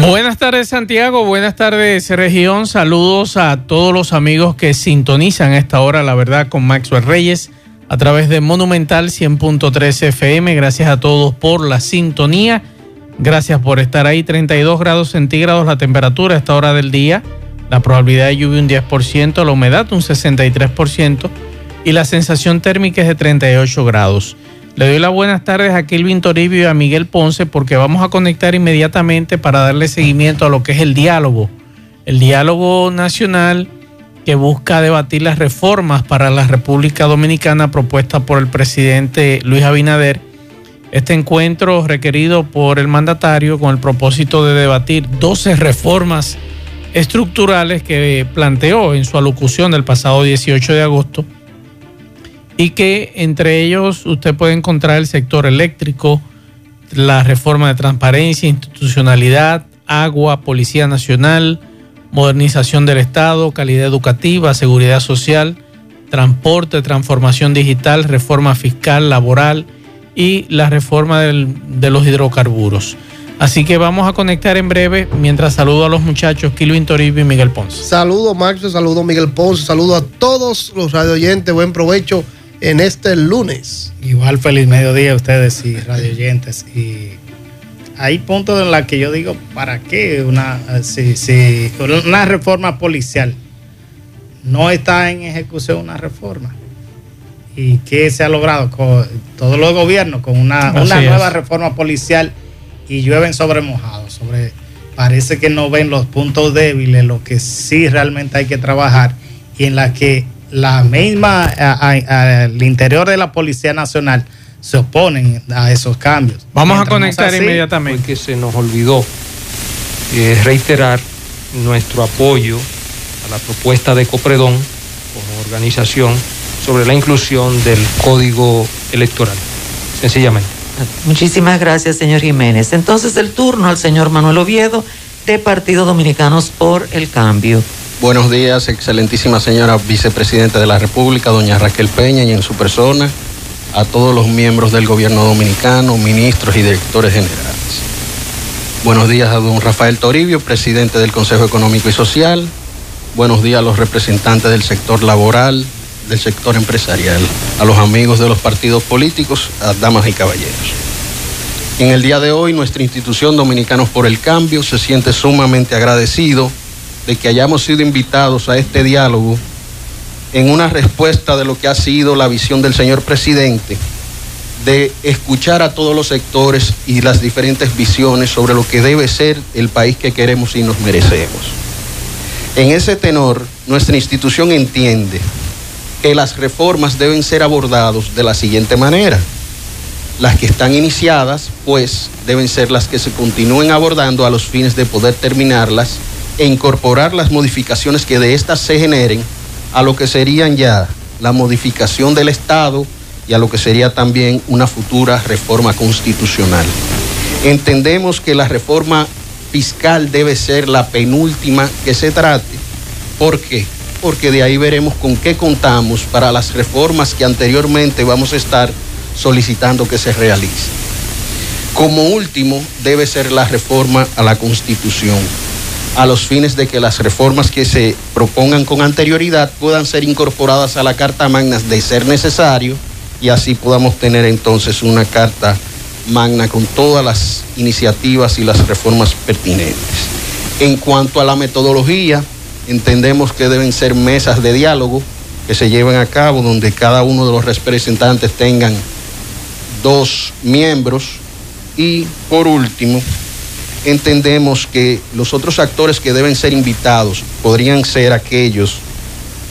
Buenas tardes Santiago, buenas tardes región, saludos a todos los amigos que sintonizan a esta hora, la verdad, con Maxwell Reyes a través de Monumental 100.3 FM. Gracias a todos por la sintonía, gracias por estar ahí, 32 grados centígrados la temperatura a esta hora del día, la probabilidad de lluvia un 10%, la humedad un 63% y la sensación térmica es de 38 grados. Le doy las buenas tardes a Kelvin Toribio y a Miguel Ponce porque vamos a conectar inmediatamente para darle seguimiento a lo que es el diálogo. El diálogo nacional que busca debatir las reformas para la República Dominicana propuestas por el presidente Luis Abinader. Este encuentro requerido por el mandatario con el propósito de debatir 12 reformas estructurales que planteó en su alocución del pasado 18 de agosto y que entre ellos usted puede encontrar el sector eléctrico, la reforma de transparencia, institucionalidad, agua, Policía Nacional, modernización del Estado, calidad educativa, seguridad social, transporte, transformación digital, reforma fiscal, laboral y la reforma de los hidrocarburos. Así que vamos a conectar en breve mientras saludo a los muchachos Kilvin Toribio y Miguel Ponce. Saludo Max, saludo Miguel Ponce, saludo a todos los radio oyentes, buen provecho en este lunes. Igual feliz mediodía a ustedes y radio oyentes. Y hay puntos en los que yo digo, ¿para qué una, si, si, una reforma policial? No está en ejecución una reforma. ¿Y qué se ha logrado con todos los gobiernos con una, una nueva reforma policial y llueven sobre mojados? Sobre, parece que no ven los puntos débiles, lo que sí realmente hay que trabajar y en la que la misma, al interior de la Policía Nacional se oponen a esos cambios. Vamos a conectar inmediatamente. que se nos olvidó eh, reiterar nuestro apoyo a la propuesta de Copredón como organización sobre la inclusión del código electoral, sencillamente. Muchísimas gracias, señor Jiménez. Entonces, el turno al señor Manuel Oviedo de Partido Dominicanos por el Cambio. Buenos días, excelentísima señora vicepresidenta de la República, doña Raquel Peña, y en su persona, a todos los miembros del gobierno dominicano, ministros y directores generales. Buenos días a don Rafael Toribio, presidente del Consejo Económico y Social. Buenos días a los representantes del sector laboral, del sector empresarial, a los amigos de los partidos políticos, a damas y caballeros. En el día de hoy, nuestra institución Dominicanos por el Cambio se siente sumamente agradecido de que hayamos sido invitados a este diálogo en una respuesta de lo que ha sido la visión del señor presidente de escuchar a todos los sectores y las diferentes visiones sobre lo que debe ser el país que queremos y nos merecemos. En ese tenor, nuestra institución entiende que las reformas deben ser abordadas de la siguiente manera. Las que están iniciadas, pues, deben ser las que se continúen abordando a los fines de poder terminarlas e incorporar las modificaciones que de estas se generen a lo que serían ya la modificación del Estado y a lo que sería también una futura reforma constitucional. Entendemos que la reforma fiscal debe ser la penúltima que se trate. ¿Por qué? Porque de ahí veremos con qué contamos para las reformas que anteriormente vamos a estar solicitando que se realicen. Como último, debe ser la reforma a la Constitución a los fines de que las reformas que se propongan con anterioridad puedan ser incorporadas a la Carta Magna de ser necesario y así podamos tener entonces una Carta Magna con todas las iniciativas y las reformas pertinentes. En cuanto a la metodología, entendemos que deben ser mesas de diálogo que se lleven a cabo donde cada uno de los representantes tengan dos miembros y por último, entendemos que los otros actores que deben ser invitados podrían ser aquellos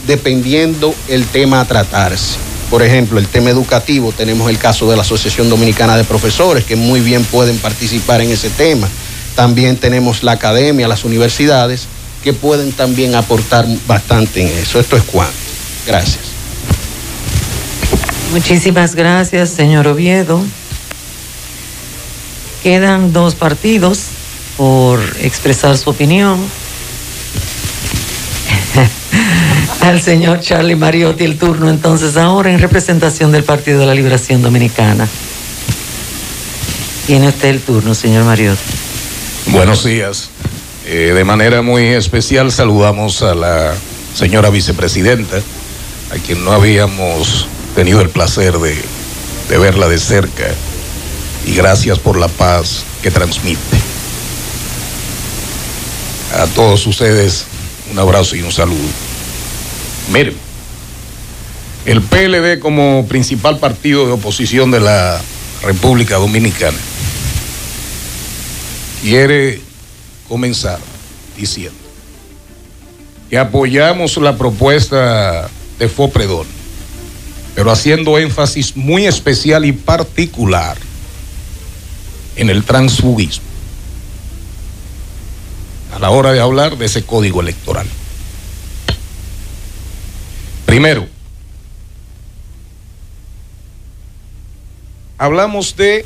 dependiendo el tema a tratarse. Por ejemplo, el tema educativo, tenemos el caso de la Asociación Dominicana de Profesores, que muy bien pueden participar en ese tema. También tenemos la academia, las universidades, que pueden también aportar bastante en eso. Esto es cuanto. Gracias. Muchísimas gracias, señor Oviedo. Quedan dos partidos por expresar su opinión. Al señor Charlie Mariotti el turno entonces ahora en representación del Partido de la Liberación Dominicana. Tiene usted el turno, señor Mariotti. Buenos días. Eh, de manera muy especial saludamos a la señora vicepresidenta, a quien no habíamos tenido el placer de, de verla de cerca, y gracias por la paz que transmite. A todos ustedes un abrazo y un saludo. Miren, el PLD como principal partido de oposición de la República Dominicana quiere comenzar diciendo que apoyamos la propuesta de Fopredón, pero haciendo énfasis muy especial y particular en el transfugismo a la hora de hablar de ese código electoral. Primero, hablamos de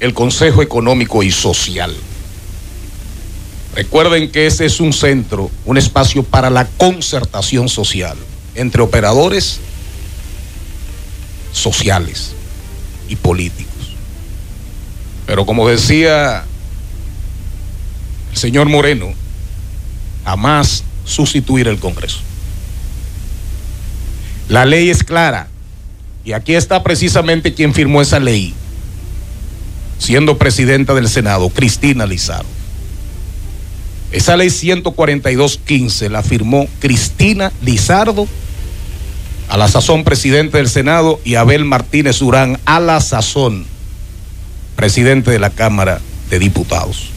el Consejo Económico y Social. Recuerden que ese es un centro, un espacio para la concertación social entre operadores sociales y políticos. Pero como decía señor Moreno, jamás sustituir el Congreso. La ley es clara y aquí está precisamente quien firmó esa ley, siendo presidenta del Senado, Cristina Lizardo. Esa ley 142.15 la firmó Cristina Lizardo, a la sazón presidente del Senado, y Abel Martínez Durán, a la sazón presidente de la Cámara de Diputados.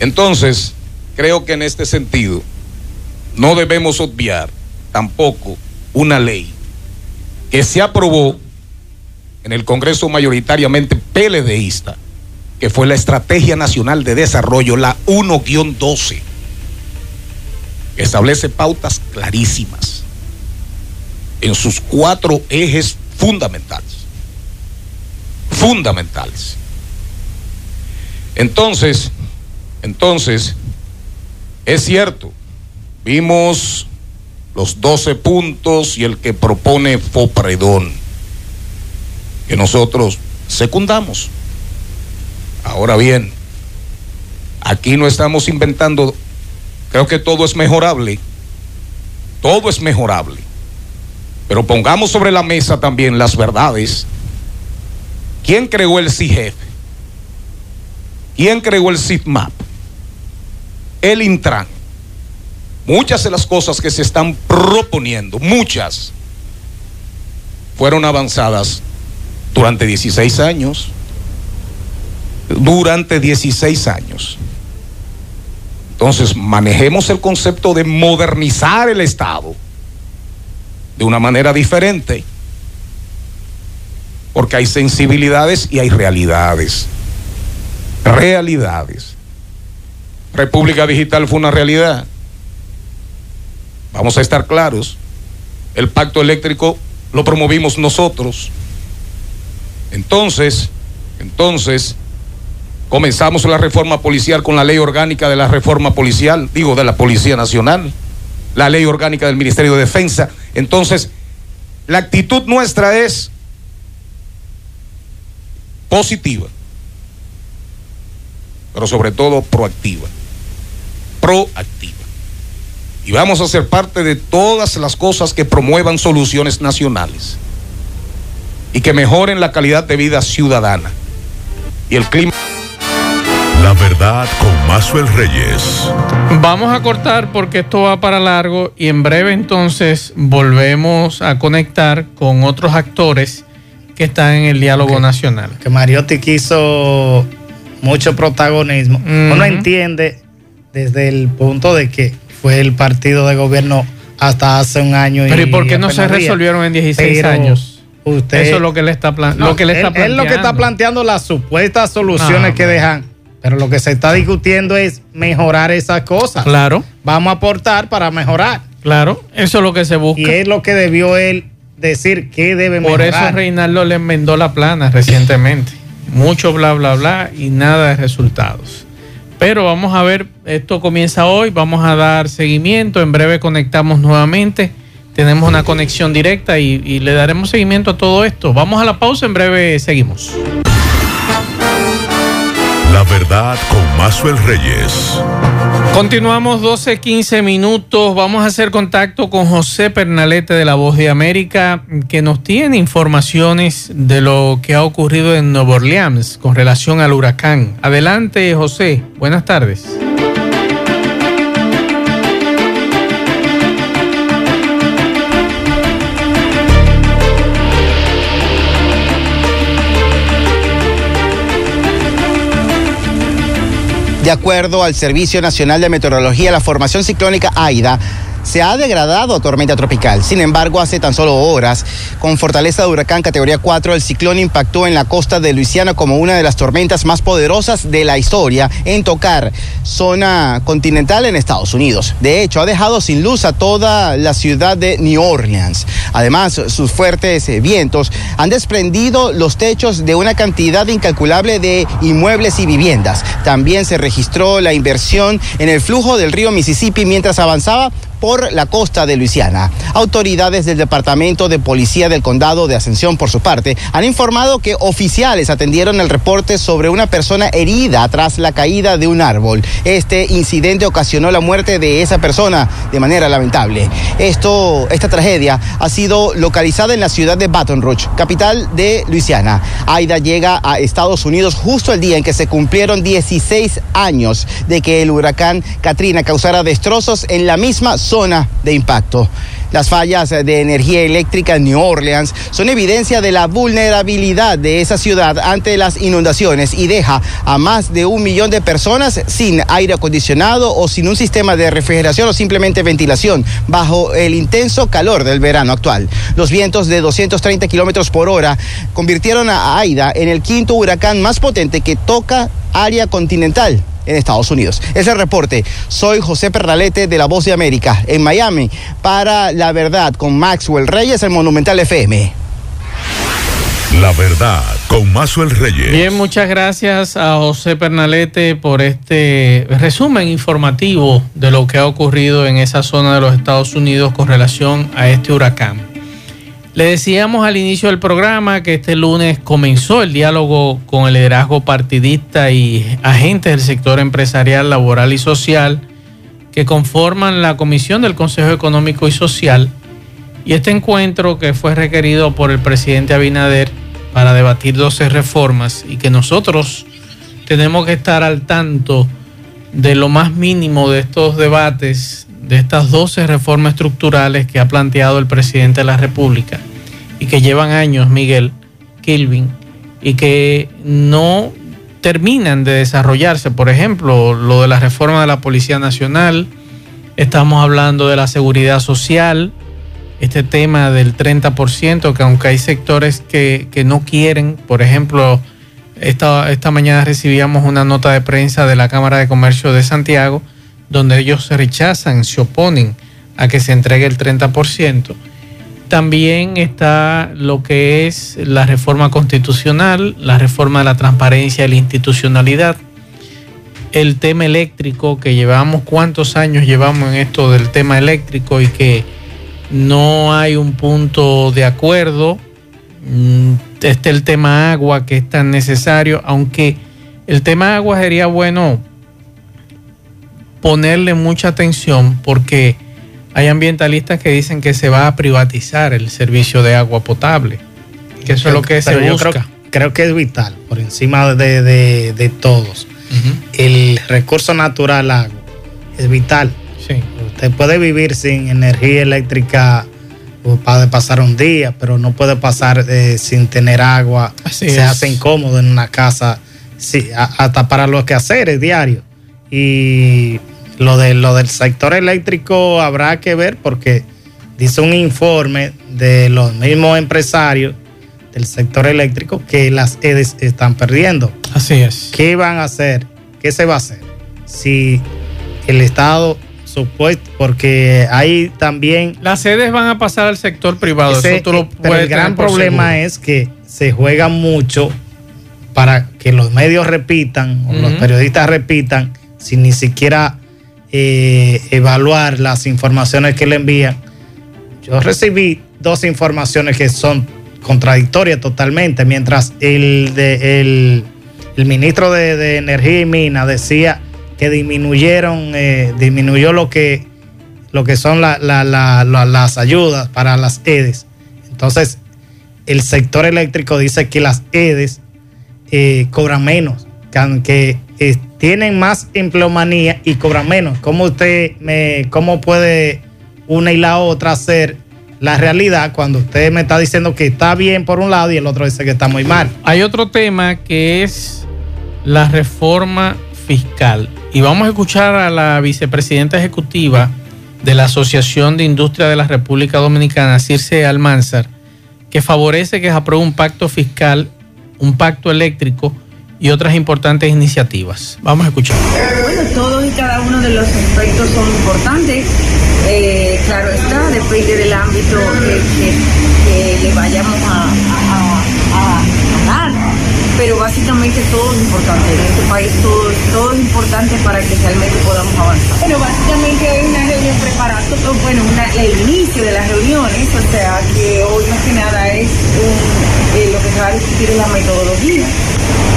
Entonces, creo que en este sentido no debemos obviar tampoco una ley que se aprobó en el Congreso mayoritariamente PLDista, que fue la Estrategia Nacional de Desarrollo, la 1-12, que establece pautas clarísimas en sus cuatro ejes fundamentales. Fundamentales. Entonces, entonces, es cierto, vimos los 12 puntos y el que propone Fopredón, que nosotros secundamos. Ahora bien, aquí no estamos inventando, creo que todo es mejorable, todo es mejorable, pero pongamos sobre la mesa también las verdades. ¿Quién creó el CIGEF? ¿Quién creó el CITMAP? El Intran. Muchas de las cosas que se están proponiendo, muchas, fueron avanzadas durante 16 años. Durante 16 años. Entonces, manejemos el concepto de modernizar el Estado de una manera diferente, porque hay sensibilidades y hay realidades. Realidades. República Digital fue una realidad. Vamos a estar claros. El pacto eléctrico lo promovimos nosotros. Entonces, entonces, comenzamos la reforma policial con la ley orgánica de la reforma policial, digo, de la Policía Nacional, la ley orgánica del Ministerio de Defensa. Entonces, la actitud nuestra es positiva, pero sobre todo proactiva. Proactiva. Y vamos a ser parte de todas las cosas que promuevan soluciones nacionales y que mejoren la calidad de vida ciudadana y el clima. La verdad con Mazuel Reyes. Vamos a cortar porque esto va para largo y en breve entonces volvemos a conectar con otros actores que están en el diálogo Okay. nacional. que Mariotti quiso mucho protagonismo. Ujú. Uno entiende desde el punto de que fue el partido de gobierno hasta hace un año. Pero ¿y por qué no se resolvieron en 16 Pero años? Usted, Eso es lo que le está, plan- No, lo que le está él- planteando. lo que está planteando las supuestas soluciones que dejan. Pero lo que se está discutiendo es mejorar esas cosas. Claro. Vamos a aportar para mejorar. Claro, eso es lo que se busca. Y es lo que debió él decir que debe Por mejorar. eso Reinaldo le enmendó la plana recientemente. Mucho bla, bla, bla y nada de resultados. Pero vamos a ver, esto comienza hoy, vamos a dar seguimiento, en breve conectamos nuevamente, tenemos una conexión directa y, le daremos seguimiento a todo esto. Vamos a la pausa, en breve seguimos. La verdad con Mazuel Reyes. Continuamos 12, 15 minutos. Vamos a hacer contacto con José Pernalete de La Voz de América, que nos tiene informaciones de lo que ha ocurrido en Nueva Orleans con relación al huracán. Adelante, José. Buenas tardes. De acuerdo al Servicio Nacional de Meteorología, la formación ciclónica AIDA se ha degradado a tormenta tropical. Sin embargo, hace tan solo horas, con fortaleza de huracán categoría 4, el ciclón impactó en la costa de Luisiana como una de las tormentas más poderosas de la historia en tocar zona continental en Estados Unidos. De hecho, ha dejado sin luz a toda la ciudad de New Orleans. Además, sus fuertes eh, vientos han desprendido los techos de una cantidad incalculable de inmuebles y viviendas. También se registró la inversión en el flujo del río Mississippi mientras avanzaba por la costa de Luisiana. Autoridades del Departamento de Policía del Condado de Ascensión, por su parte, han informado que oficiales atendieron el reporte sobre una persona herida tras la caída de un árbol. Este incidente ocasionó la muerte de esa persona de manera lamentable. Esto, esta tragedia ha sido localizada en la ciudad de Baton Rouge, capital de Luisiana. Aida llega a Estados Unidos justo el día en que se cumplieron 16 años de que el huracán Katrina causara destrozos en la misma zona de impacto. Las fallas de energía eléctrica en New Orleans son evidencia de la vulnerabilidad de esa ciudad ante las inundaciones y deja a más de un millón de personas sin aire acondicionado o sin un sistema de refrigeración o simplemente ventilación bajo el intenso calor del verano actual. Los vientos de 230 kilómetros por hora convirtieron a Aida en el quinto huracán más potente que toca área continental en Estados Unidos. Ese reporte. Soy José Pernalete de La Voz de América en Miami para La Verdad con Maxwell Reyes en Monumental FM. La verdad con Mazuel Reyes. Bien, muchas gracias a José Pernalete por este resumen informativo de lo que ha ocurrido en esa zona de los Estados Unidos con relación a este huracán. Le decíamos al inicio del programa que este lunes comenzó el diálogo con el liderazgo partidista y agentes del sector empresarial, laboral y social que conforman la comisión del Consejo Económico y Social. Y este encuentro que fue requerido por el presidente Abinader para debatir 12 reformas y que nosotros tenemos que estar al tanto de lo más mínimo de estos debates, de estas 12 reformas estructurales que ha planteado el presidente de la República y que llevan años, Miguel Kilvin, y que no terminan de desarrollarse. Por ejemplo, lo de la reforma de la Policía Nacional, estamos hablando de la seguridad social, este tema del 30%, que aunque hay sectores que, que no quieren, por ejemplo, esta, esta mañana recibíamos una nota de prensa de la Cámara de Comercio de Santiago, donde ellos rechazan, se oponen a que se entregue el 30%. También está lo que es la reforma constitucional, la reforma de la transparencia y la institucionalidad, el tema eléctrico, que llevamos cuántos años llevamos en esto del tema eléctrico y que no hay un punto de acuerdo. Este el tema agua que es tan necesario, aunque el tema agua sería bueno ponerle mucha atención porque hay ambientalistas que dicen que se va a privatizar el servicio de agua potable, que eso es lo que se busca. creo, creo que es vital, por encima de, de- de todos. El recurso natural agua es vital. Sí. Usted puede vivir sin energía eléctrica, puede pasar un día, pero no puede pasar eh, sin tener agua. Así Se es. hace incómodo en una casa, sí, hasta para los quehaceres diarios. Y lo, de, lo del sector eléctrico habrá que ver porque dice un informe de los mismos empresarios del sector eléctrico que las EDES están perdiendo. Así es. ¿Qué van a hacer? ¿qué se va a hacer? Si el Estado supuesto, porque hay también... Las sedes van a pasar al sector privado. ese- eso tú lo pero el gran problema seguro. es que se juega mucho para que los medios repitan, o los periodistas repitan, sin ni siquiera eh, evaluar las informaciones que le envían. Yo recibí dos informaciones que son contradictorias totalmente, mientras el, el, ministro de, de Energía y Minas decía que disminuyeron, eh, disminuyó lo que, lo que son la- la- la- la- las ayudas para las EDES. Entonces, el sector eléctrico dice que las EDES eh, cobran menos, que, eh, tienen más empleomanía y cobran menos. ¿Cómo usted me, cómo puede una y la otra ser la realidad cuando usted me está diciendo que está bien por un lado y el otro dice que está muy mal? Hay otro tema que es la reforma fiscal. Y vamos a escuchar a la vicepresidenta ejecutiva de la Asociación de Industria de la República Dominicana, Circe Almanzar, que favorece que se apruebe un pacto fiscal, un pacto eléctrico y otras importantes iniciativas. Vamos a escuchar. Bueno, todos y cada uno de los aspectos son importantes. Eh, claro está, depende del ámbito que, le vayamos a. Pero básicamente todo es importante. En este país todo, todo es importante para que realmente podamos avanzar. Bueno, básicamente es una reunión preparatoria, bueno, una- el inicio de las reuniones, o sea que hoy más que nada es un- eh, lo que se va a discutir es la metodología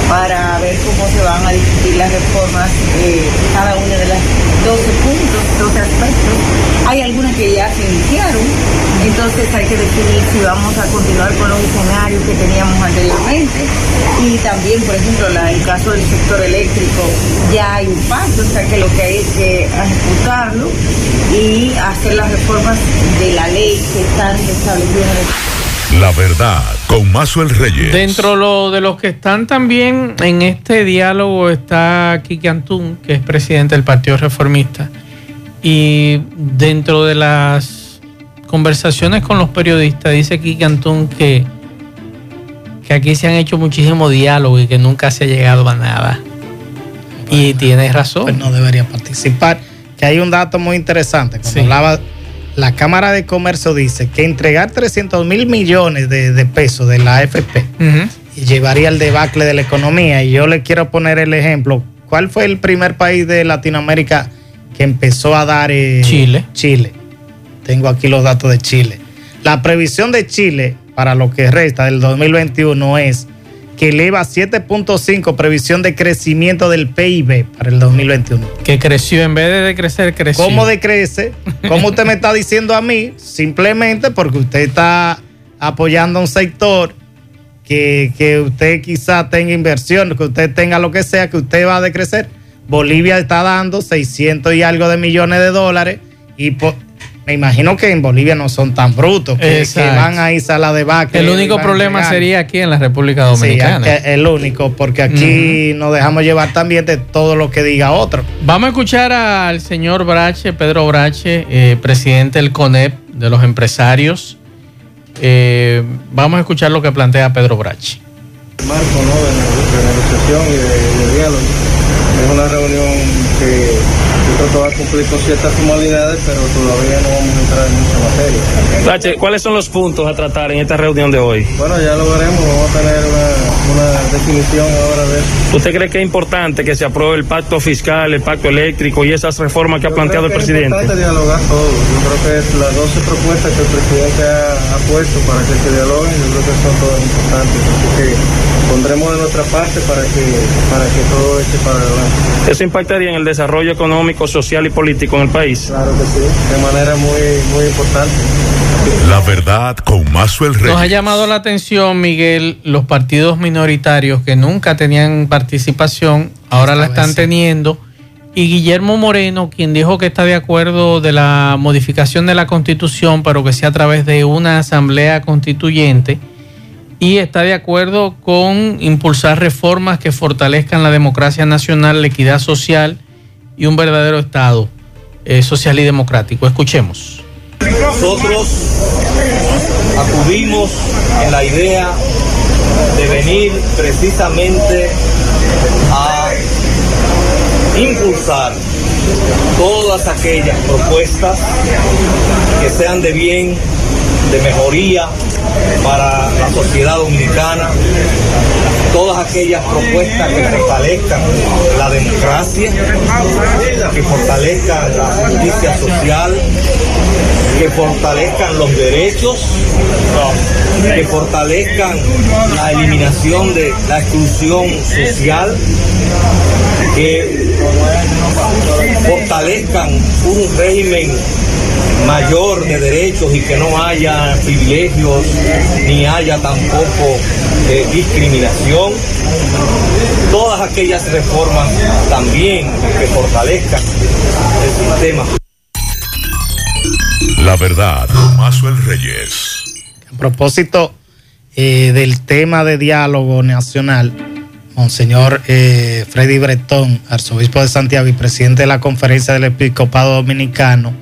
para ver cómo se van a discutir las reformas, eh, cada una de las 12 puntos, 12 aspectos. Hay algunas que ya se iniciaron, entonces hay que definir si vamos a continuar con los escenarios que teníamos anteriormente. Y también, por ejemplo, la- el caso del sector eléctrico, ya hay un pacto, o sea que lo que hay es que ejecutarlo y hacer las reformas de la ley que están establecidas el La verdad, con Mazuel Reyes. Dentro lo- de los que están también en este diálogo está Kiki Antún, que es presidente del Partido Reformista. Y dentro de las conversaciones con los periodistas, dice Kiki Antún que, que aquí se han hecho muchísimo diálogo y que nunca se ha llegado a nada. Y tienes razón. Pues no debería participar. Que hay un dato muy interesante. Cuando hablaba, la Cámara de Comercio dice que entregar 300 mil millones de, de pesos de la AFP y llevaría al debacle de la economía. Y yo le quiero poner el ejemplo. ¿Cuál fue el primer país de Latinoamérica que empezó a dar... eh, Chile. Chile. Tengo aquí los datos de Chile. La previsión de Chile para lo que resta del 2021 es que eleva 7.5 previsión de crecimiento del PIB para el 2021. Que creció, en vez de decrecer, creció. ¿Cómo decrece? ¿Cómo usted me está diciendo a mí? Simplemente porque usted está apoyando a un sector que, que usted quizá tenga inversión, que usted tenga lo que sea, que usted va a decrecer. Bolivia está dando 600 y algo de millones de dólares y me imagino que en Bolivia no son tan brutos, que, que van a irse a la debacle. El único problema sería aquí en la República Dominicana. Sí, el único, porque aquí nos dejamos llevar también de todo lo que diga otro. Vamos a escuchar al señor Brache, Pedro Brache, eh, presidente del CONEP de los empresarios. Eh, vamos a escuchar lo que plantea Pedro Brache. marco ¿no? de, de negociación y de, de diálogo. Es una reunión que yo va a cumplir con ciertas formalidades, pero todavía no vamos a entrar en mucha materia. Rache, ¿cuáles son los puntos a tratar en esta reunión de hoy? Bueno, ya lo veremos, vamos a tener una, una definición ahora de eso. ¿Usted cree que es importante que se apruebe el pacto fiscal, el pacto eléctrico y esas reformas que ha Yo planteado el creo que presidente? Es importante dialogar todo. Yo creo que es las 12 propuestas que el presidente ha, ha puesto para que se dialoguen, yo creo que son todas importantes. Así que pondremos de nuestra parte para que, para que todo eche para adelante. ¿Eso impactaría en el desarrollo económico, social y político en el país? Claro que sí, de manera muy, muy importante. La verdad, con Mazuel Nos ha Reyes. llamado la atención, Miguel, los partidos minoritarios que nunca tenían participación, ahora la están teniendo. Y Guillermo Moreno, quien dijo que está de acuerdo de la modificación de la constitución, pero que sea a través de una asamblea constituyente. Y está de acuerdo con impulsar reformas que fortalezcan la democracia nacional, la equidad social y un verdadero Estado eh, social y democrático. Escuchemos. Nosotros acudimos en la idea de venir precisamente a impulsar todas aquellas propuestas que sean de bien, de mejoría para la sociedad dominicana, todas aquellas propuestas que fortalezcan la democracia, que fortalezcan la justicia social, que fortalezcan los derechos, que fortalezcan la eliminación de la exclusión social, que fortalezcan un régimen mayor de derechos y que no haya privilegios ni haya tampoco eh, discriminación. Todas aquellas reformas también que fortalezcan el sistema. La verdad, Mazuel Reyes. A propósito eh, del tema de diálogo nacional, Monseñor eh, Freddy Bretón, arzobispo de Santiago y presidente de la Conferencia del Episcopado Dominicano,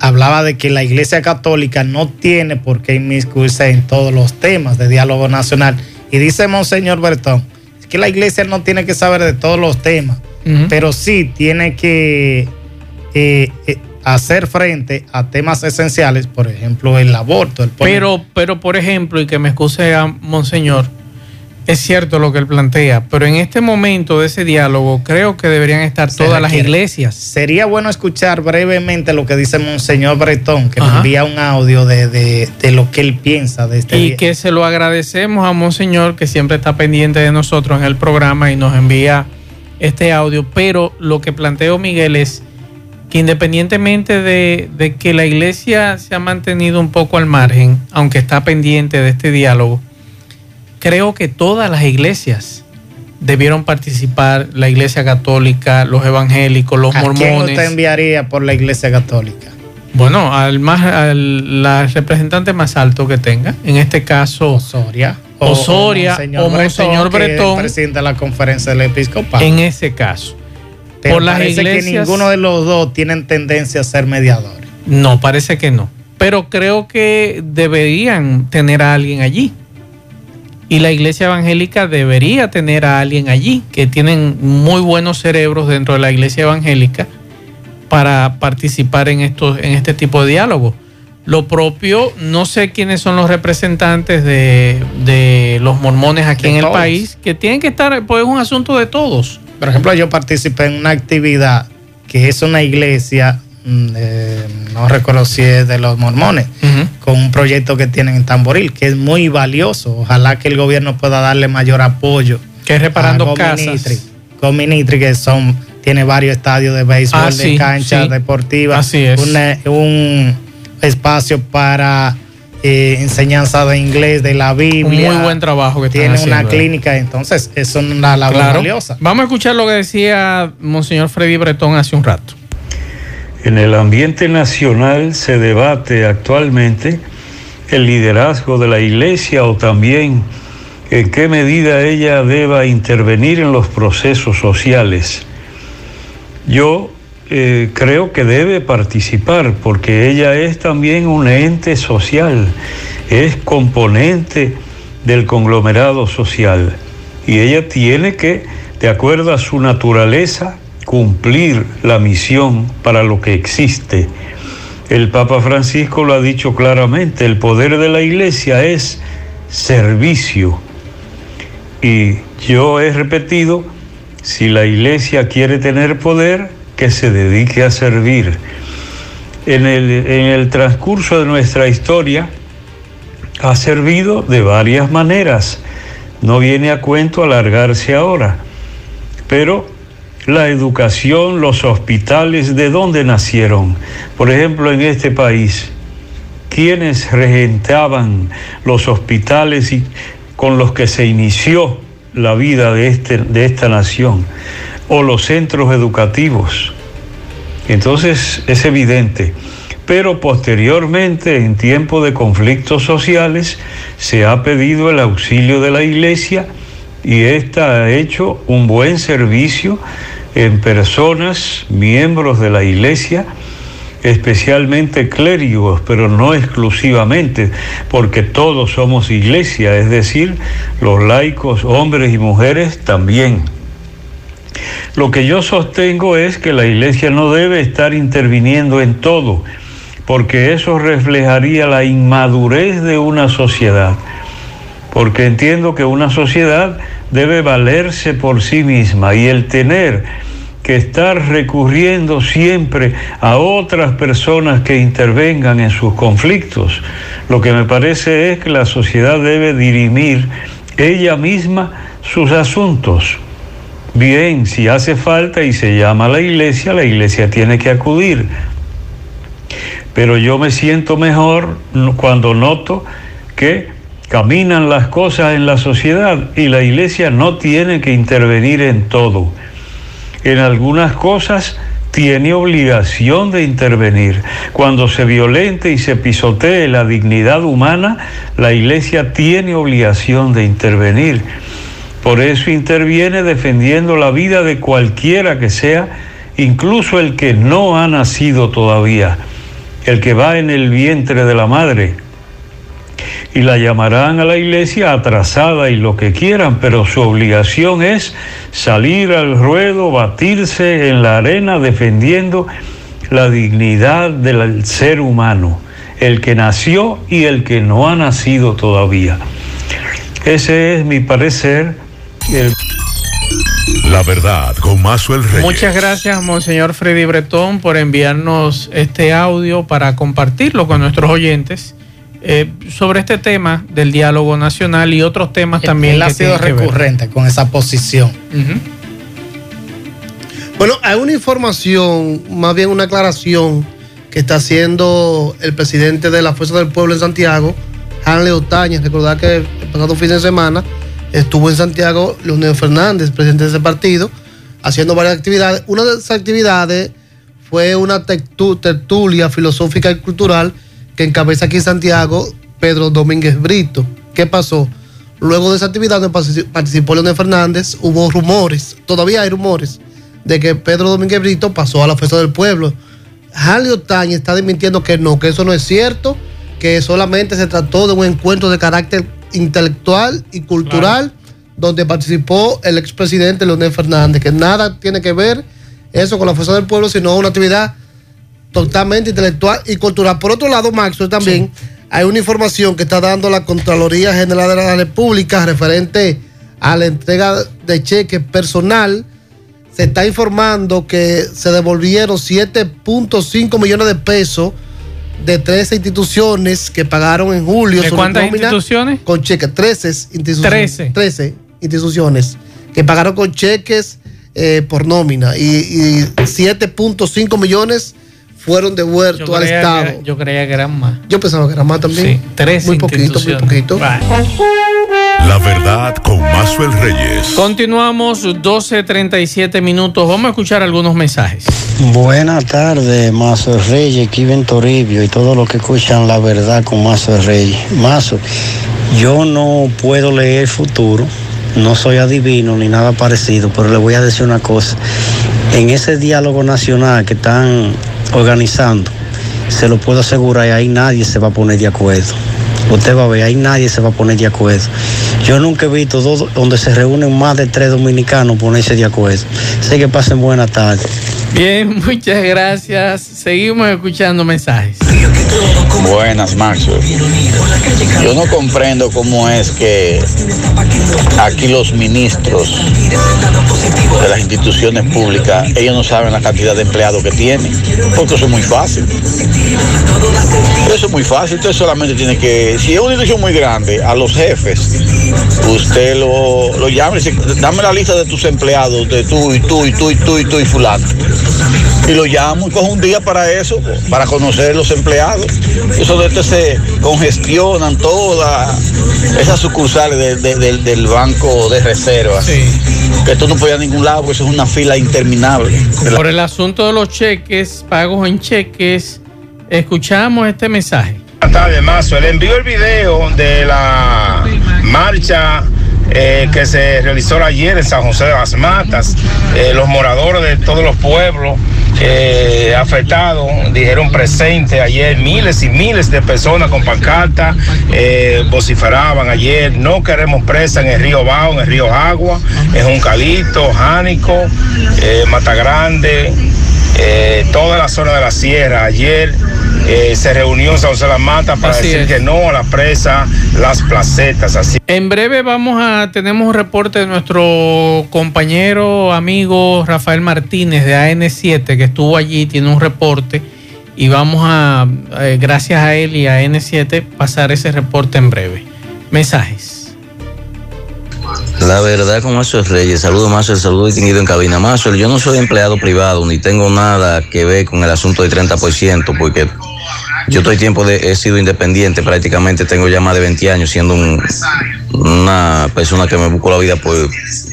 hablaba de que la Iglesia Católica no tiene por qué inmiscuirse en todos los temas de diálogo nacional. Y dice Monseñor Bretón, es que la Iglesia no tiene que saber de todos los temas, pero sí tiene que eh, eh, hacer frente a temas esenciales, por ejemplo, el aborto. El pero, pero, por ejemplo, y que me excuse a Monseñor, es cierto lo que él plantea, pero en este momento de ese diálogo creo que deberían estar todas las iglesias. Sería bueno escuchar brevemente lo que dice Monseñor Bretón, que nos envía un audio de, de, de, lo que él piensa de este Y que se lo agradecemos a Monseñor, que siempre está pendiente de nosotros en el programa y nos envía este audio. Pero lo que planteo Miguel es que independientemente de, de que la iglesia se ha mantenido un poco al margen, aunque está pendiente de este diálogo, creo que todas las iglesias debieron participar, la iglesia católica, los evangélicos, los ¿A mormones. ¿Quién usted enviaría por la iglesia católica? Bueno, al más al la representante más alto que tenga, en este caso Osoria. Osoria o, o Monseñor Bretón, presidente de la conferencia del episcopado. En ese caso. Pero por las iglesias que ninguno de los dos tienen tendencia a ser mediadores. No, parece que no. Pero creo que deberían tener a alguien allí y la iglesia evangélica debería tener a alguien allí, que tienen muy buenos cerebros dentro de la iglesia evangélica para participar en, estos, en este tipo de diálogo. Lo propio, no sé quiénes son los representantes de, de los mormones aquí de en todos. el país, que tienen que estar, pues es un asunto de todos. Por ejemplo, yo participé en una actividad que es una iglesia eh, no recuerdo si es de los mormones, uh -huh. Con un proyecto que tienen en Tamboril, que es muy valioso. Ojalá que el gobierno pueda darle mayor apoyo. Que es reparando casas. Con Minitri, que son, tiene varios estadios de béisbol, ah, de canchas sí. deportivas. Así es. Una, un espacio para eh, enseñanza de inglés, de la Biblia. Un muy buen trabajo que tiene haciendo, una clínica, entonces es una labor claro. valiosa. Vamos a escuchar lo que decía Monseñor Freddy Bretón hace un rato. En el ambiente nacional se debate actualmente el liderazgo de la Iglesia o también en qué medida ella deba intervenir en los procesos sociales. Yo eh, creo que debe participar porque ella es también un ente social, es componente del conglomerado social y ella tiene que, de acuerdo a su naturaleza, cumplir la misión para lo que existe. El Papa Francisco lo ha dicho claramente, el poder de la iglesia es servicio. Y yo he repetido, si la iglesia quiere tener poder, que se dedique a servir. En el, en el transcurso de nuestra historia ha servido de varias maneras. No viene a cuento alargarse ahora, pero la educación, los hospitales, ¿de dónde nacieron? Por ejemplo, en este país, ¿quiénes regentaban los hospitales y con los que se inició la vida de, este, de esta nación? O los centros educativos. Entonces es evidente. Pero posteriormente, en tiempo de conflictos sociales, se ha pedido el auxilio de la Iglesia y esta ha hecho un buen servicio en personas, miembros de la iglesia, especialmente clérigos, pero no exclusivamente, porque todos somos iglesia, es decir, los laicos, hombres y mujeres también. Lo que yo sostengo es que la iglesia no debe estar interviniendo en todo, porque eso reflejaría la inmadurez de una sociedad. Porque entiendo que una sociedad debe valerse por sí misma y el tener que estar recurriendo siempre a otras personas que intervengan en sus conflictos. Lo que me parece es que la sociedad debe dirimir ella misma sus asuntos. Bien, si hace falta y se llama a la iglesia, la iglesia tiene que acudir. Pero yo me siento mejor cuando noto que caminan las cosas en la sociedad y la iglesia no tiene que intervenir en todo. En algunas cosas tiene obligación de intervenir. Cuando se violente y se pisotee la dignidad humana, la iglesia tiene obligación de intervenir. Por eso interviene defendiendo la vida de cualquiera que sea, incluso el que no ha nacido todavía, el que va en el vientre de la madre. Y la llamarán a la iglesia atrasada y lo que quieran, pero su obligación es salir al ruedo, batirse en la arena defendiendo la dignidad del ser humano, el que nació y el que no ha nacido todavía. Ese es mi parecer. El... La verdad con Mazuel Reyes. Muchas gracias, Monseñor Freddy Bretón, por enviarnos este audio para compartirlo con nuestros oyentes. Eh, sobre este tema del diálogo nacional y otros temas también. Él ha sido recurrente con esa posición. Uh -huh. Bueno, hay una información, más bien una aclaración que está haciendo el presidente de la Fuerza del Pueblo en Santiago, Hanley Otaña. Recordar que el pasado fin de semana estuvo en Santiago Leonel Fernández, presidente de ese partido, haciendo varias actividades. Una de esas actividades fue una tertulia filosófica y cultural que encabeza aquí en Santiago Pedro Domínguez Brito. ¿Qué pasó? Luego de esa actividad donde participó Leonel Fernández, hubo rumores, todavía hay rumores, de que Pedro Domínguez Brito pasó a la Fuerza del Pueblo. Harley Otaña está desmintiendo que no, que eso no es cierto, que solamente se trató de un encuentro de carácter intelectual y cultural claro. donde participó el expresidente Leonel Fernández, que nada tiene que ver eso con la Fuerza del Pueblo, sino una actividad totalmente intelectual y cultural. Por otro lado, Maxwell, también sí. hay una información que está dando la Contraloría General de la República referente a la entrega de cheques personal. Se está informando que se devolvieron 7.5 millones de pesos de 13 instituciones que pagaron en julio. ¿De cuántas instituciones? Con cheques, 13 instituciones. 13. 13 instituciones que pagaron con cheques eh, por nómina y, y 7.5 millones fueron devueltos al Estado. Que, yo creía que eran más. Yo pensaba que eran más también. Sí, tres muy poquito, muy poquito. La verdad con Mazuel Reyes. Continuamos 12.37 minutos. Vamos a escuchar algunos mensajes. Buenas tardes, Mazo Reyes, Kiven Toribio y todos los que escuchan la verdad con Mazo Reyes. Mazo, yo no puedo leer el futuro, no soy adivino ni nada parecido, pero le voy a decir una cosa. En ese diálogo nacional que están organizando, se lo puedo asegurar, ahí nadie se va a poner de acuerdo. Usted va a ver, ahí nadie se va a poner de acuerdo. Yo nunca he visto donde se reúnen más de tres dominicanos ponerse de acuerdo. Sé que pasen buenas tardes. Bien, muchas gracias. Seguimos escuchando mensajes. Buenas, Maxwell. Yo no comprendo cómo es que aquí los ministros de las instituciones públicas, ellos no saben la cantidad de empleados que tienen, porque eso es muy fácil. Eso es muy fácil, usted solamente tiene que, si es una institución muy grande, a los jefes, usted lo, lo llama y dice, dame la lista de tus empleados, de tú y tú y tú y tú y tú y fulano. Y lo llamo y cojo un día para eso, para conocer los empleados. Eso de este se congestionan todas esas sucursales de, de, de, del banco de reservas. Sí. Que esto no puede ir a ningún lado, porque eso es una fila interminable. Por el asunto de los cheques, pagos en cheques, escuchamos este mensaje. Buenas tardes, Mazo. Le envió el video de la marcha eh, que se realizó ayer en San José de las Matas, eh, los moradores de todos los pueblos eh, dijeron presente ayer miles y miles de personas con pancarta, eh, vociferaban ayer, no queremos presa en el río Bao, en el río Agua, en Juncalito, Jánico, eh, Mata Grande, eh, toda la zona de la sierra. Ayer eh, se reunió en San José de la Mata para Así decir es. que no a la presa, las placetas, así En breve vamos a, tenemos un reporte de nuestro compañero, amigo Rafael Martínez de AN7 que estuvo allí, tiene un reporte y vamos a, eh, gracias a él y a AN7, pasar ese reporte en breve. Mensajes. La verdad con Mazo Reyes, saludo Mazo, saludo distinguido en cabina. Mazo, yo no soy empleado privado ni tengo nada que ver con el asunto del 30% porque yo estoy tiempo de, he sido independiente prácticamente, tengo ya más de 20 años siendo un- una persona que me busco la vida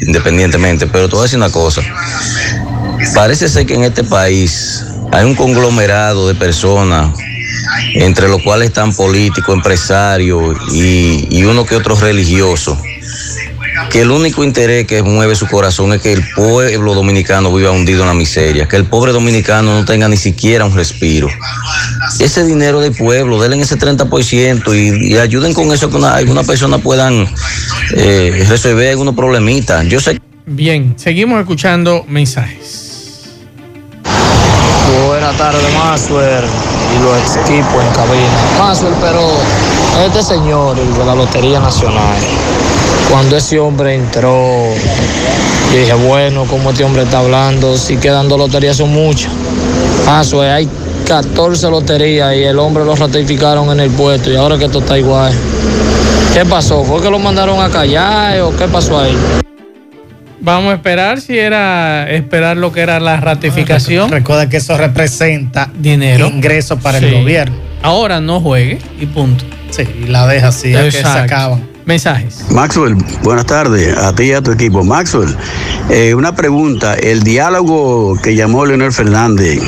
independientemente, pero te voy a decir una cosa, parece ser que en este país hay un conglomerado de personas entre los cuales están políticos, empresarios y uno que otro religioso que el único interés que mueve su corazón es que el pueblo dominicano viva hundido en la miseria, que el pobre dominicano no tenga ni siquiera un respiro. Ese dinero del pueblo, denle ese 30% y, y ayuden con eso que una, algunas personas puedan eh, resolver algunos problemitas. Yo sé Bien, seguimos escuchando mensajes. Buenas tardes, Maxwell y los equipos en cabina. Maxwell, pero este señor, el de la Lotería Nacional, cuando ese hombre entró, yo dije, bueno, como este hombre está hablando, si quedan dos loterías son muchas. Maxwell, hay 14 loterías y el hombre lo ratificaron en el puesto y ahora que esto está igual. ¿Qué pasó? ¿Fue que lo mandaron a callar o qué pasó ahí? Vamos a esperar si era esperar lo que era la ratificación. Recuerda que eso representa dinero, ingresos para el gobierno. Ahora no juegue y punto. Sí, y la deja así, que se acaban. Mensajes. Maxwell, buenas tardes a ti y a tu equipo. Maxwell, eh, una pregunta. El diálogo que llamó Leonel Fernández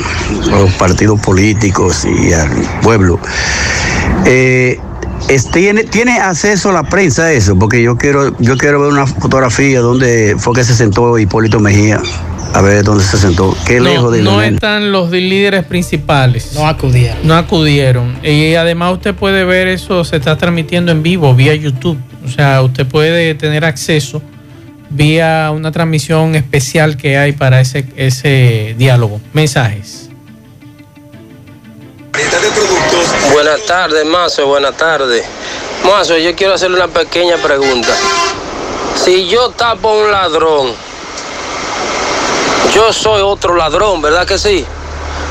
a los partidos políticos y al pueblo, eh, es- tiene, ¿tiene acceso a la prensa a eso? Porque yo quiero, yo quiero ver una fotografía donde fue que se sentó Hipólito Mejía. A ver dónde se sentó. Qué lejos No, de no Leonel. están los de- líderes principales. No acudieron. No acudieron. Y además usted puede ver eso, se está transmitiendo en vivo vía YouTube. O sea, usted puede tener acceso vía una transmisión especial que hay para ese, ese diálogo. Mensajes. Buenas tardes, Mazo, buenas tardes. Mazo, yo quiero hacerle una pequeña pregunta. Si yo tapo a un ladrón, yo soy otro ladrón, ¿verdad que sí?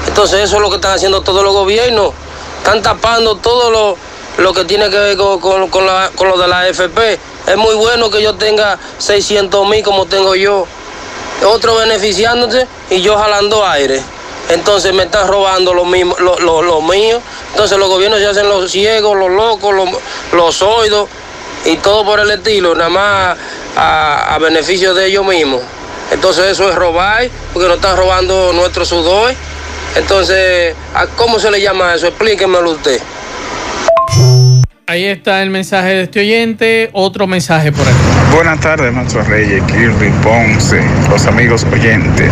Entonces eso es lo que están haciendo todos los gobiernos. Están tapando todo lo, lo que tiene que ver con, con- con la- con lo de la AFP. Es muy bueno que yo tenga 600 mil como tengo yo. Otro beneficiándose y yo jalando aire. Entonces me están robando lo, mismo, lo, lo- lo mío. Entonces los gobiernos se hacen los ciegos, los locos, los, los sordos y todo por el estilo, nada más a, a beneficio de ellos mismos. Entonces eso es robar, porque nos están robando nuestro sudor. Entonces, ¿a ¿cómo se le llama eso? Explíquemelo usted. Ahí está el mensaje de este oyente. Otro mensaje por aquí. Buenas tardes, Maestro Reyes, Kirby, Ponce, los amigos oyentes.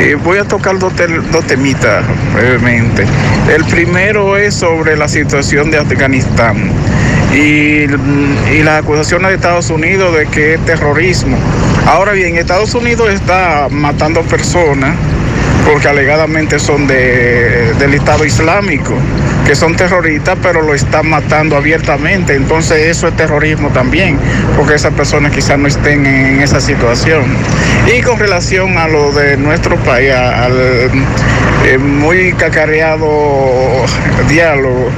Eh, voy a tocar dos, dos temitas brevemente. El primero es sobre la situación de Afganistán y, y las acusaciones de Estados Unidos de que es terrorismo. Ahora bien, Estados Unidos está matando personas porque alegadamente son de, del Estado Islámico, que son terroristas, pero lo están matando abiertamente. Entonces eso es terrorismo también, porque esas personas quizás no estén en esa situación. Y con relación a lo de nuestro país, al eh, muy cacareado diálogo,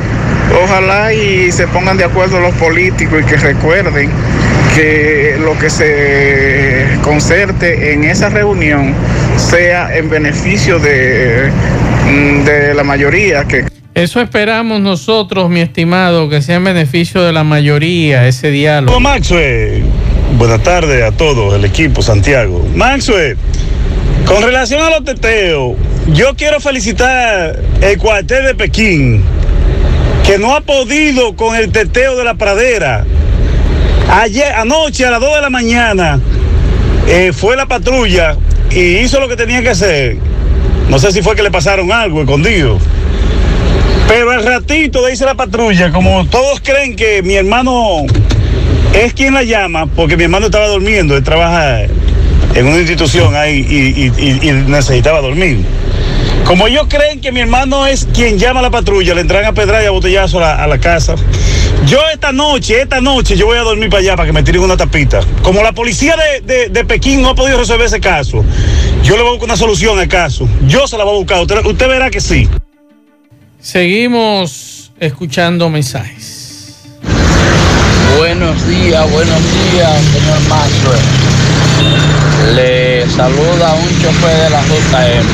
ojalá y se pongan de acuerdo los políticos y que recuerden que lo que se concerte en esa reunión sea en beneficio de, mm, de la mayoría que Eso esperamos nosotros, mi estimado, que sea en beneficio de la mayoría ese diálogo. Maxwell, buenas tardes a todos, el equipo Santiago. Maxwell, con relación a los teteos, yo quiero felicitar el cuartel de Pekín, que no ha podido con el teteo de la pradera. Ayer, anoche a las 2 de la mañana, eh, fue la patrulla y hizo lo que tenía que hacer. No sé si fue que le pasaron algo escondido. Pero al ratito de irse la patrulla, como todos creen que mi hermano es quien la llama, porque mi hermano estaba durmiendo, él trabaja en una institución ahí y, necesitaba dormir. Como ellos creen que mi hermano es quien llama a la patrulla, le entran a pedrar y a botellazo a la, casa. Yo esta noche, esta noche, yo voy a dormir para allá para que me tiren una tapita. Como la policía de, de- de Pekín no ha podido resolver ese caso, yo le voy a buscar una solución al caso. Yo se la voy a buscar. Usted verá que sí. Seguimos escuchando mensajes. Buenos días, buenos días, señor Maxwell. Le saluda un chofer de la ruta M.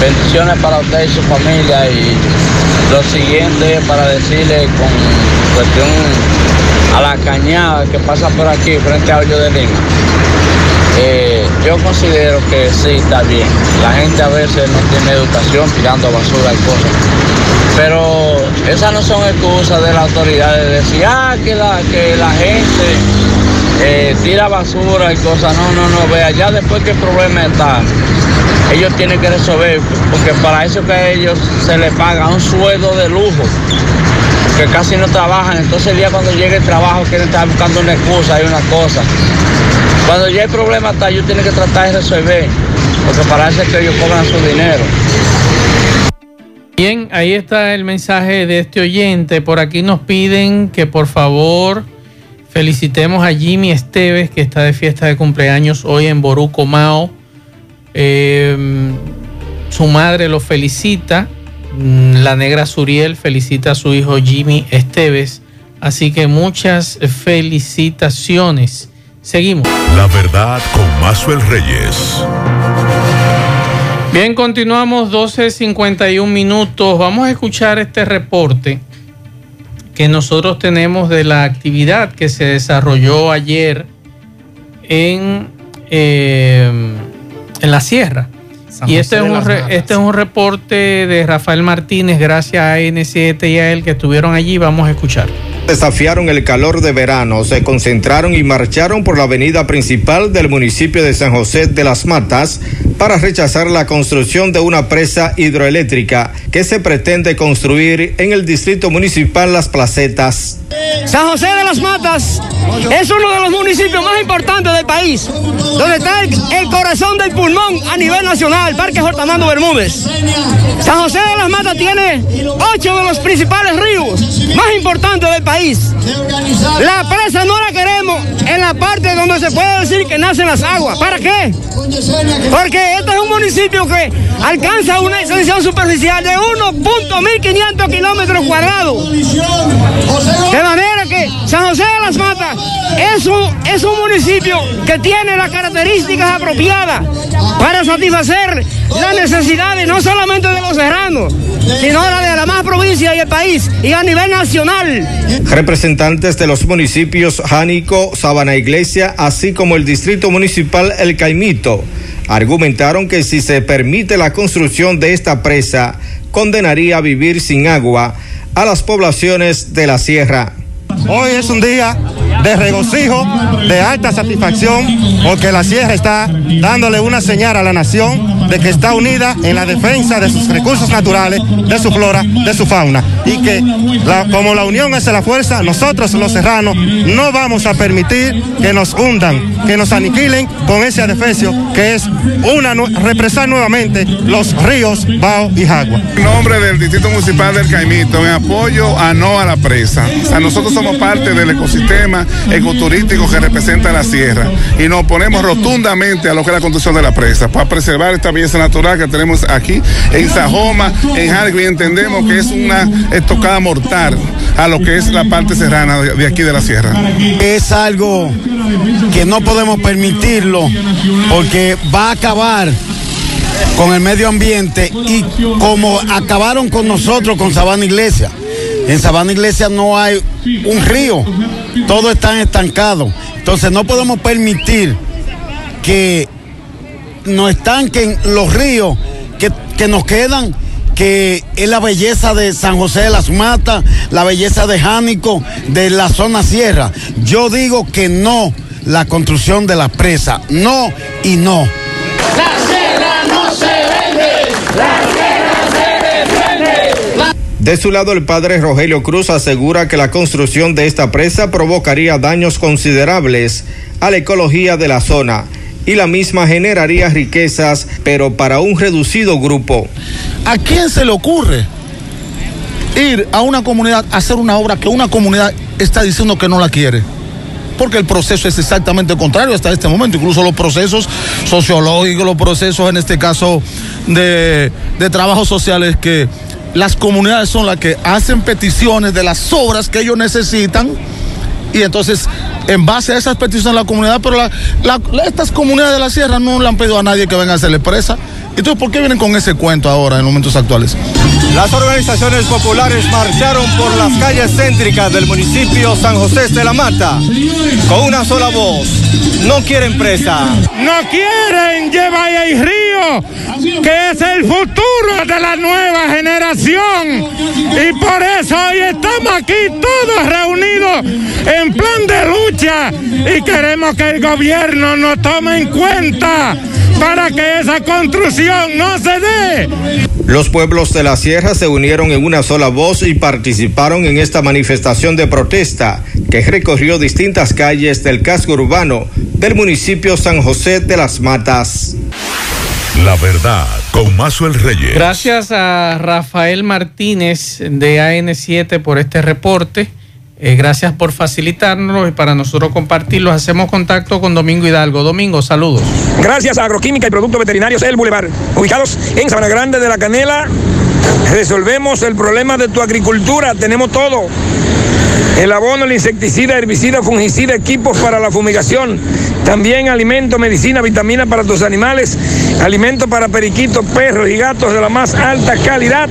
Bendiciones para usted y su familia y lo siguiente para decirle con cuestión a la cañada que pasa por aquí frente a Hoyo de Lima. Eh, yo considero que sí está bien. La gente a veces no tiene educación tirando basura y cosas. Pero esas no son excusas de la autoridad de decir, ah, que la, que la gente eh, tira basura y cosas. No, no, no, vea, ya después que el problema está, ellos tienen que resolver, porque para eso que a ellos se les paga un sueldo de lujo, que casi no trabajan, entonces el día cuando llegue el trabajo quieren estar buscando una excusa y una cosa. Cuando ya el problema está, ellos tienen que tratar de resolver, porque es que ellos cobran su dinero. Bien, ahí está el mensaje de este oyente. Por aquí nos piden que por favor felicitemos a Jimmy Esteves, que está de fiesta de cumpleaños hoy en Boruco Mao. Eh, su madre lo felicita. Mm, La negra Suriel felicita a su hijo Jimmy Esteves. Así que muchas felicitaciones. Seguimos. La verdad con Mazuel Reyes. Bien, continuamos 12.51 minutos. Vamos a escuchar este reporte que nosotros tenemos de la actividad que se desarrolló ayer en, eh, en la sierra. San y este es, un re- este es un reporte de Rafael Martínez, gracias a N7 y a él que estuvieron allí. Vamos a escuchar. Desafiaron el calor de verano, se concentraron y marcharon por la avenida principal del municipio de San José de las Matas para rechazar la construcción de una presa hidroeléctrica que se pretende construir en el distrito municipal Las Placetas. San José de las Matas es uno de los municipios más importantes del país, donde está el, corazón del pulmón a nivel nacional, Parque Hortamando Bermúdez. San José de las Matas tiene ocho de los principales ríos más importantes del país. La presa no la queremos en la parte donde se puede decir que nacen las aguas. ¿Para qué? Porque este es un municipio que alcanza una extensión superficial de 1.1500 kilómetros cuadrados. De manera que San José de las Matas es un, es un municipio que tiene las características apropiadas para satisfacer las necesidades no solamente de los serranos, sino la de la más provincia y el país y a nivel nacional. Representantes de los municipios Jánico, Sabana Iglesia, así como el distrito municipal El Caimito, argumentaron que si se permite la construcción de esta presa, condenaría a vivir sin agua a las poblaciones de la sierra. Hoy es un día de regocijo, de alta satisfacción, porque la sierra está dándole una señal a la nación de que está unida en la defensa de sus recursos naturales, de su flora, de su fauna. Y que como la unión hace la fuerza, nosotros los serranos no vamos a permitir que nos hundan, que nos aniquilen con ese adefesio que es una represar nuevamente los ríos, Bao y Jagua. En nombre del Distrito Municipal del Caimito, en apoyo a no a la presa. O sea, nosotros somos parte del ecosistema ecoturístico que representa la sierra y nos oponemos rotundamente a lo que es la construcción de la presa para preservar esta belleza natural que tenemos aquí en Sajoma, en Jalgo y entendemos que es una estocada mortal a lo que es la parte serrana de aquí de la sierra. Es algo que no podemos permitirlo porque va a acabar con el medio ambiente y como acabaron con nosotros con Sabana Iglesia. En Sabana Iglesia no hay un río, todo está estancado. Entonces no podemos permitir que nos estanquen los ríos que, que nos quedan, que es la belleza de San José de las Matas, la belleza de Jánico, de la zona sierra. Yo digo que no la construcción de la presa, no y no. De su lado, el padre Rogelio Cruz asegura que la construcción de esta presa provocaría daños considerables a la ecología de la zona y la misma generaría riquezas, pero para un reducido grupo. ¿A quién se le ocurre ir a una comunidad a hacer una obra que una comunidad está diciendo que no la quiere? Porque el proceso es exactamente contrario hasta este momento, incluso los procesos sociológicos, los procesos en este caso de, de trabajos sociales que las comunidades son las que hacen peticiones de las obras que ellos necesitan y entonces en base a esas peticiones de la comunidad, pero estas comunidades de la sierra no le han pedido a nadie que venga a hacerle presa. Entonces, ¿por qué vienen con ese cuento ahora en los momentos actuales? Las organizaciones populares marcharon por las calles céntricas del municipio San José de la Mata con una sola voz. No quieren presa. No quieren llevar y río, que es el futuro de la nueva generación. Y por eso hoy estamos aquí todos reunidos en plan de lucha y queremos que el gobierno nos tome en cuenta para que esa construcción no se dé. Los pueblos de la sierra se unieron en una sola voz y participaron en esta manifestación de protesta que recorrió distintas calles del casco urbano del municipio San José de las Matas. La verdad con Mazuel Reyes. Gracias a Rafael Martínez de AN7 por este reporte. Eh, gracias por facilitarnos y para nosotros compartirlo. Hacemos contacto con Domingo Hidalgo. Domingo, saludos. Gracias a Agroquímica y Productos Veterinarios El Boulevard, ubicados en Sabana Grande de la Canela. Resolvemos el problema de tu agricultura. Tenemos todo. El abono, el insecticida, herbicida, fungicida, equipos para la fumigación. También alimento, medicina, vitamina para tus animales. Alimento para periquitos, perros y gatos de la más alta calidad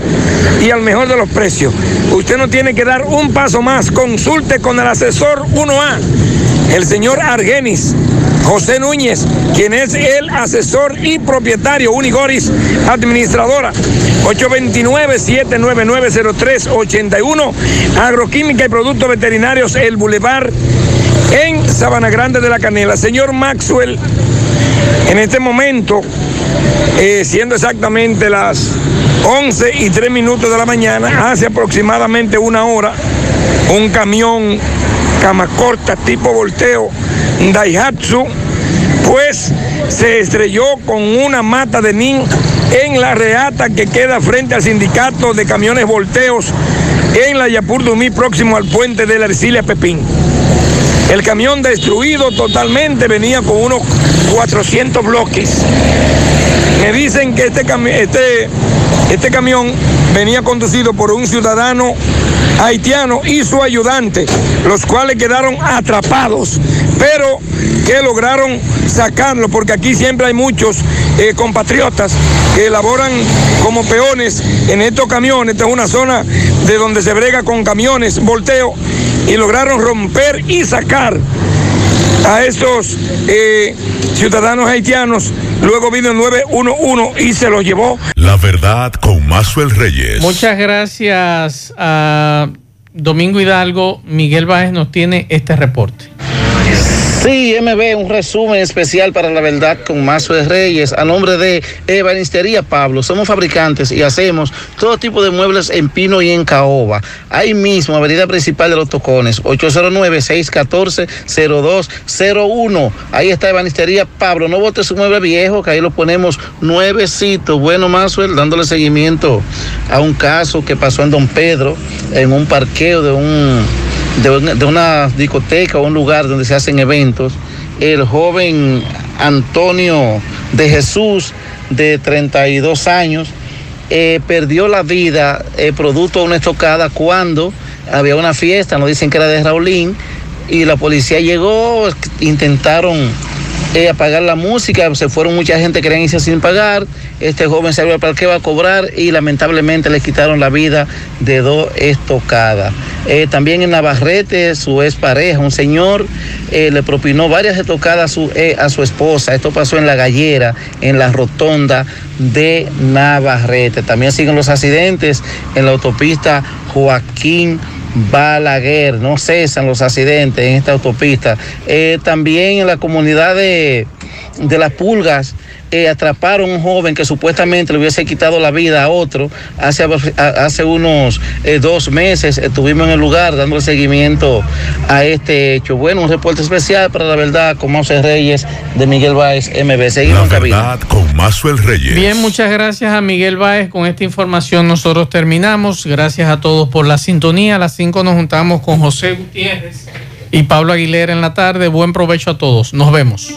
y al mejor de los precios. Usted no tiene que dar un paso más. Consulte con el asesor 1A, el señor Argenis. José Núñez, quien es el asesor y propietario Unigoris Administradora. 829-799-0381. Agroquímica y Productos Veterinarios El Boulevard en Sabana Grande de la Canela. Señor Maxwell, en este momento, eh, siendo exactamente las 11 y 3 minutos de la mañana, hace aproximadamente una hora, un camión cama corta tipo volteo Daihatsu, pues se estrelló con una mata de nin en la reata que queda frente al sindicato de camiones volteos en la Yapur Dumí, próximo al puente de la Ercilia Pepín. El camión destruido totalmente venía con unos 400 bloques. Me dicen que este, este, este camión venía conducido por un ciudadano haitiano y su ayudante, los cuales quedaron atrapados, pero que lograron sacarlo, porque aquí siempre hay muchos eh, compatriotas que elaboran como peones en estos camiones. Esta es una zona de donde se brega con camiones, volteo, y lograron romper y sacar a estos eh, ciudadanos haitianos. Luego vino el 911 y se los llevó. La verdad con Mazuel Reyes. Muchas gracias a Domingo Hidalgo. Miguel Báez nos tiene este reporte. Sí, MB, un resumen especial para la verdad con Mazo de Reyes a nombre de Ebanistería Pablo. Somos fabricantes y hacemos todo tipo de muebles en pino y en caoba. Ahí mismo, avenida principal de los Tocones, 809-614-0201. Ahí está Ebanistería Pablo. No bote su mueble viejo, que ahí lo ponemos nuevecito. Bueno, Mazo, dándole seguimiento a un caso que pasó en Don Pedro, en un parqueo de un de una, discoteca o un lugar donde se hacen eventos, el joven Antonio de Jesús, de 32 años, eh, perdió la vida eh, producto de una estocada cuando había una fiesta, nos dicen que era de Raulín, y la policía llegó, intentaron eh, apagar la música, se fueron mucha gente, querían irse sin pagar, este joven se abrió para qué va a cobrar y lamentablemente le quitaron la vida de dos estocadas. Eh, también en Navarrete, su ex pareja, un señor, eh, le propinó varias estocadas a su, eh, a su esposa. Esto pasó en La Gallera, en la rotonda de Navarrete. También siguen los accidentes en la autopista Joaquín. Balaguer, no cesan los accidentes en esta autopista. Eh, también en la comunidad de, de las pulgas eh, atraparon a un joven que supuestamente le hubiese quitado la vida a otro hace, hace unos eh, dos meses. Estuvimos en el lugar dando seguimiento a este hecho. Bueno, un reporte especial para la verdad con José Reyes de Miguel Báez MB. Seguimos la verdad con Mazuel Reyes. Bien, muchas gracias a Miguel Báez. Con esta información nosotros terminamos. Gracias a todos por la sintonía. A las 5 nos juntamos con José Gutiérrez y Pablo Aguilera en la tarde. Buen provecho a todos. Nos vemos.